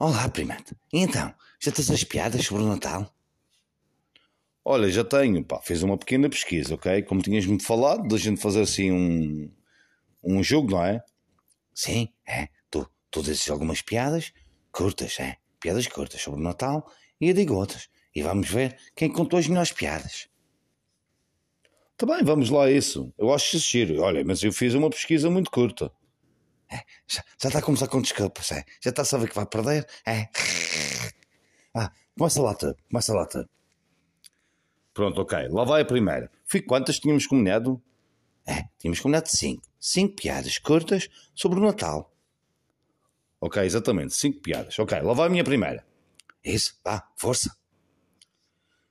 Olá, primate. E então, já tens as piadas sobre o Natal? Olha, já tenho, pá, fiz uma pequena pesquisa, ok? Como tinhas-me falado, da gente fazer assim um, um jogo, não é? Sim, é. Tu, tu dizes algumas piadas curtas, é. Piadas curtas sobre o Natal e eu digo outras. E vamos ver quem contou as melhores piadas. Tá bem, vamos lá a isso. Eu acho que giro. Olha, mas eu fiz uma pesquisa muito curta. É, já, já está a começar com desculpas, é. Já está a saber que vai perder, é. Ah, começa lá tu, começa lá tu. Pronto, ok. Lá vai a primeira. Fui quantas tínhamos combinado? É, tínhamos combinado cinco. Cinco piadas curtas sobre o Natal. Ok, exatamente. Cinco piadas. Ok, lá vai a minha primeira. Isso, vá, força.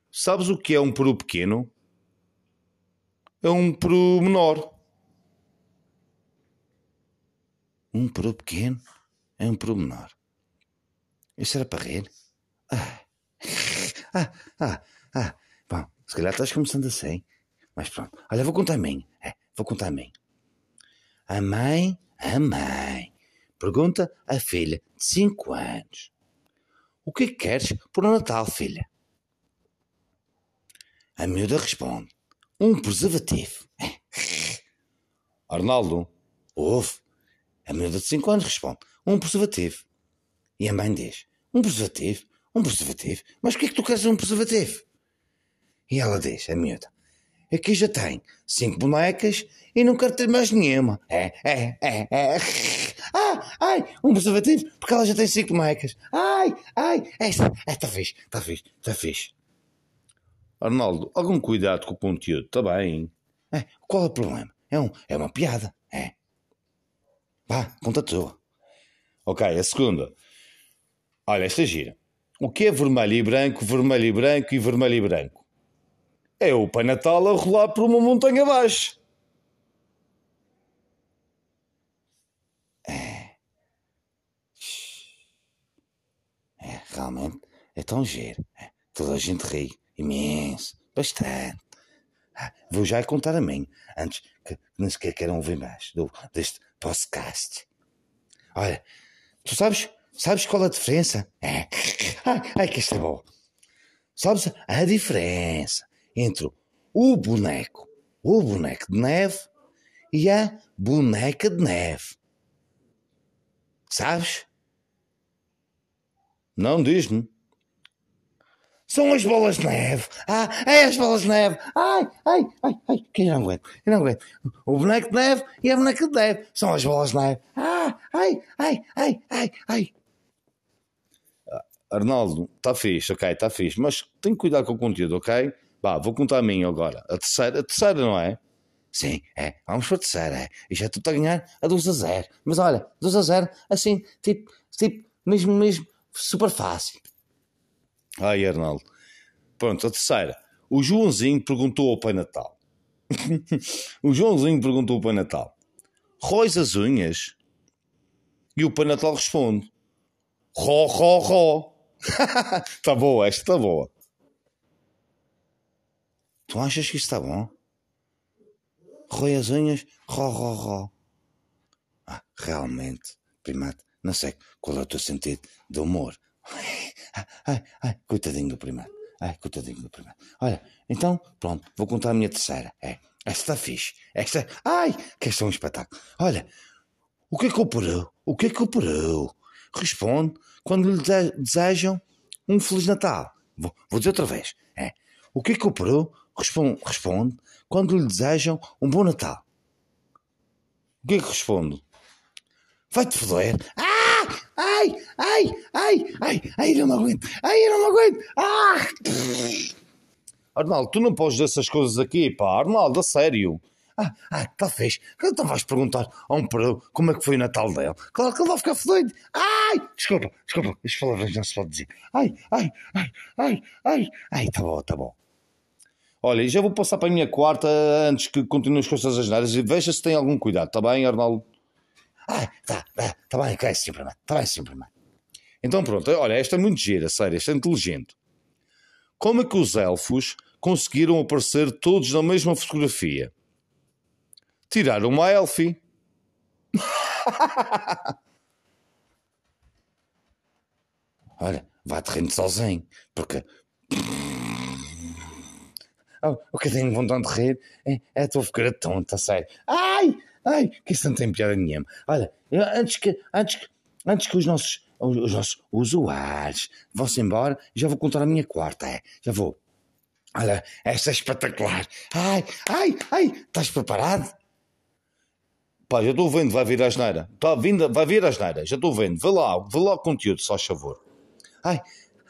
Sabes o que é um peru pequeno? É um peru menor. Um peru pequeno é um peru menor. Isso era para rir? Ah, ah, ah, ah. Bom, se calhar estás começando assim. Mas pronto. Olha, vou contar a mim. É, vou contar a mim. A mãe, a mãe, pergunta à filha de 5 anos: O que é que queres por o Natal, filha? A miúda responde: Um preservativo. Arnaldo, ouve. A miúda de 5 anos responde: Um preservativo. E a mãe diz: Um preservativo? Um preservativo? Mas o que é que tu queres um preservativo? E ela diz: A miúda: Aqui já tem cinco bonecas e não quero ter mais nenhuma. É, é, é, é. Ah, ai, um preservativo, porque ela já tem cinco bonecas. Ai, ai, é, é, tá fixe, tá fixe, tá fixe. Arnaldo, algum cuidado com o conteúdo, está bem? É, qual é o problema? É, um, é uma piada, é. Vá, conta tu. Ok, a segunda. Olha, esta gira. O que é vermelho e branco, vermelho e branco e vermelho e branco? É o Pai Natal a rolar por uma montanha abaixo. É. É, realmente é tão giro. É. Toda a gente ri imenso, bastante. Ah, vou já contar a mim, antes que nem sequer queiram ouvir mais do, deste podcast. Olha, tu sabes, sabes qual a diferença? É. Ai, ai que isto é bom. Sabes a diferença entre o boneco, o boneco de neve e a boneca de neve. Sabes? Não diz-me. São as bolas de neve. Ah, é as bolas de neve. Ai, ai, ai, ai, que eu não aguento, eu não aguento. O boneco de neve e a boneca de neve. São as bolas de neve. Ah, ai, ai, ai, ai, ai. Arnaldo, está fixe, ok, está fixe, mas tem cuidado com o conteúdo, ok? Vá, vou contar a mim agora. A terceira, a terceira, não é? Sim, é. Vamos para a terceira, é. E já estou a ganhar a 2 a 0. Mas olha, 2 a 0, assim, tipo, tipo, mesmo, mesmo, super fácil. Ai, Arnaldo. Pronto, a terceira. O Joãozinho perguntou ao Pai Natal. o Joãozinho perguntou ao Pai Natal: Róis as unhas? E o Pai Natal responde: Ró, ró, ró. Está boa, esta está boa. Tu achas que isto está bom? Rói as unhas, ró, ró, ró. Ah, realmente, primate, não sei qual é o teu sentido de humor. Ai, ai, coitadinho do primate. Ai, coitadinho do primate. Olha, então, pronto, vou contar a minha terceira. É, esta está fixe. Esta, ai, que esta é um espetáculo. Olha, o que é que operou? O que é que operou? Responde quando lhe desejam um Feliz Natal. Vou, vou dizer outra vez. É, o que é que operou? Responde, responde quando lhe desejam um bom Natal. O que é que responde? Vai-te foder. Ah! Ai! Ai! Ai! Ai! Ai! Não me aguento! Ai! Eu não me aguento! Ah! Arnaldo, tu não podes dizer essas coisas aqui, pá. Arnaldo, a sério. Ah, ah, fez. Então vais perguntar a um peru como é que foi o Natal dele. Claro que ele vai ficar fodido. Ai! Desculpa, desculpa. As palavras não se pode dizer. Ai, ai, ai, ai, ai. Ai, tá bom, tá bom. Olha, já vou passar para a minha quarta antes que continue as coisas asneiras e veja se tem algum cuidado, está bem, Arnaldo? Ah, tá, tá, tá bem, cai sempre, está bem sempre, mano. Então pronto, olha, esta é muito gira, sério, esta é inteligente. Como é que os elfos conseguiram aparecer todos na mesma fotografia? Tiraram uma elfie. olha, vá-te rindo sozinho, porque. Oh, o que eu tenho vontade de rir é, é a tua figura tonta, sério. Ai, ai, que isso não tem piada nenhuma. Olha, antes, que, antes, que, antes que os nossos, os, os nossos usuários vão-se embora, já vou contar a minha quarta, é, já vou. Olha, esta é espetacular. Ai, ai, ai, estás preparado? Pá, já estou vendo, vai vir a asneira. Tá vindo, vai vir a asneira, já estou vendo. Vê lá, vê lá o conteúdo, só favor. Ai,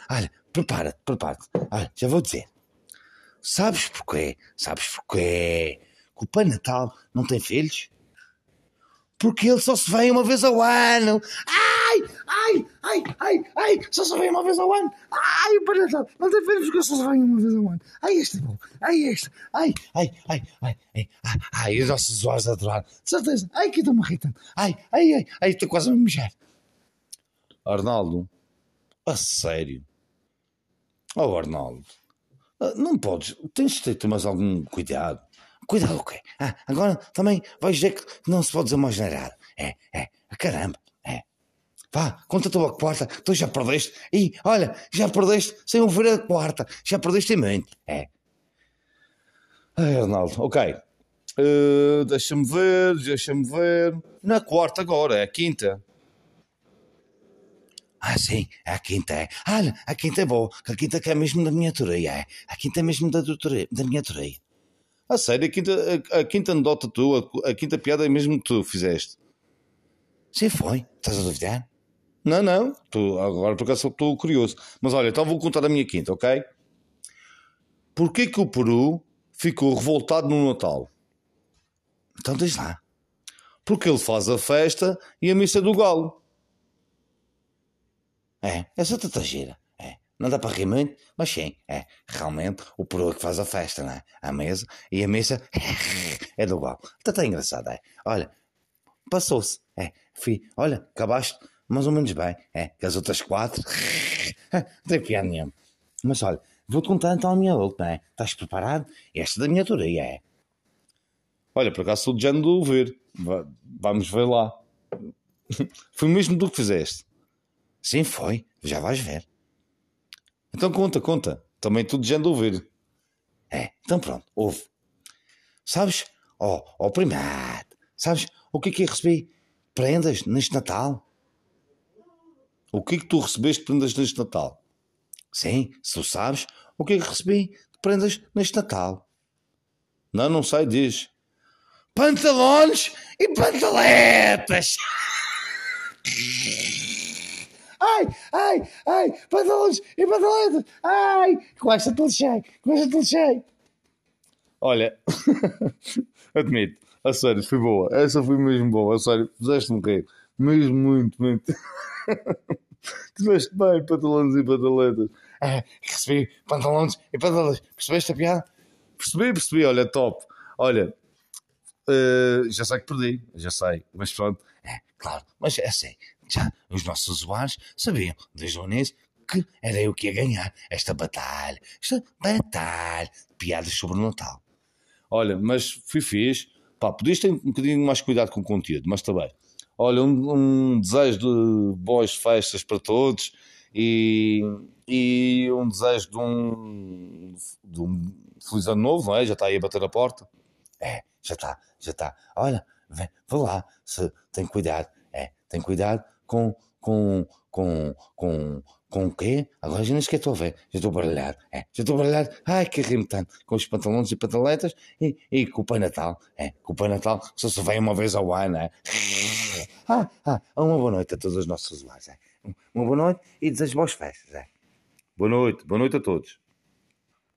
olha, prepara-te, prepara-te. Olha, já vou dizer. Sabes porquê? Sabes porquê? Que o Pai Natal não tem filhos? Porque ele só se vem uma vez ao ano. Ai, ai, ai, ai, ai, só se vem uma vez ao ano. Ai, Pai Natal não tem filhos porque só se vem uma vez ao ano. Ai, este é bom. Ai, este. Ai, ai, ai, ai, ai, ai, ai, os nossos usuários adoraram. De certeza. Ai, que estou-me irritando. Ai, ai, ai, ai, estou quase a me mijar. Arnaldo, a sério. Oh, Arnaldo, ah, não podes, tens de ter mais algum cuidado. Cuidado o quê? Ah, agora também vais ver que não se pode dizer mais nada. É, é, caramba, é. Vá, conta a tua quarta, tu já perdeste. E olha, já perdeste sem ouvir a quarta, já perdeste em muito. É. Ai, Arnaldo, ok. Uh, deixa-me ver, deixa-me ver. Na quarta agora, é a quinta. Ah, sim, a quinta é. Olha, a quinta é boa, a quinta que é mesmo da minha teoria, é. A quinta é mesmo da, da minha teoria. A sério, a quinta, a, a quinta anedota tua, a, quinta piada é mesmo que tu fizeste? Sim, foi. Estás a duvidar? Não, não. Tu, agora por acaso estou curioso. Mas olha, então vou contar a minha quinta, ok? Porquê que o Peru ficou revoltado no Natal? Então diz lá. Porque ele faz a festa e a missa do galo. É, essa tanta gira. Não dá para rir muito, mas sim, é. Realmente, o peru que faz a festa, não é? A mesa e a missa é do igual. Está tão engraçado, é. Olha, passou-se. É, fui, olha, acabaste mais ou menos bem. É, que as outras quatro, não tem piada nenhuma. Mas olha, vou-te contar então a minha última, é. Estás preparado? Esta da minha teoria, é. Olha, por acaso estou de género de ver. Vamos ver lá. Foi mesmo do que fizeste. Sim, foi. Já vais ver. Então conta, conta. Também tudo ando a ouvir. É, então pronto, ouve. Sabes, ó, oh, oh, primado, sabes o que é que eu recebi? Prendas neste Natal? O que é que tu recebeste de prendas neste Natal? Sim, se tu sabes, o que é que recebi de prendas neste Natal? Não, não sei, diz. Pantalões e pantaletas! ai, ai, ai, pantalões e pantaletas, ai, com esta te lixei, com esta te lixei. Olha, admito, a sério, foi boa, essa foi mesmo boa, a sério, fizeste-me rir, mesmo muito, muito. Tiveste bem, pantalões e pantaletas. É, recebi pantalões e pantaletas, percebeste a piada? Percebi, percebi, olha, top. Olha, uh, já sei que perdi, já sei, mas pronto. É, claro, mas é assim, já os nossos usuários sabiam desde o início que era eu que ia ganhar esta batalha, esta batalha de piadas sobre o Natal. Olha, mas fui fixe, pá, podias ter um bocadinho mais cuidado com o conteúdo, mas também. Olha, um, um desejo de boas festas para todos e, e um desejo de um, de um feliz ano novo, não é? Já está aí a bater a porta. É, já está, já está. Olha, vem, vá lá, se tem cuidado, é, tem cuidado com, com, com, com, com o quê? Agora já nem sequer estou a ver, já estou baralhado, é, já estou baralhado, ai que rimo tanto, com os pantalões e pantaletas e, e com o Pai Natal, é, com o Pai Natal só se vem uma vez ao ano, é. Ah, ah, uma boa noite a todos os nossos usuários, é. Uma boa noite e desejo boas festas, é. Boa noite, boa noite a todos.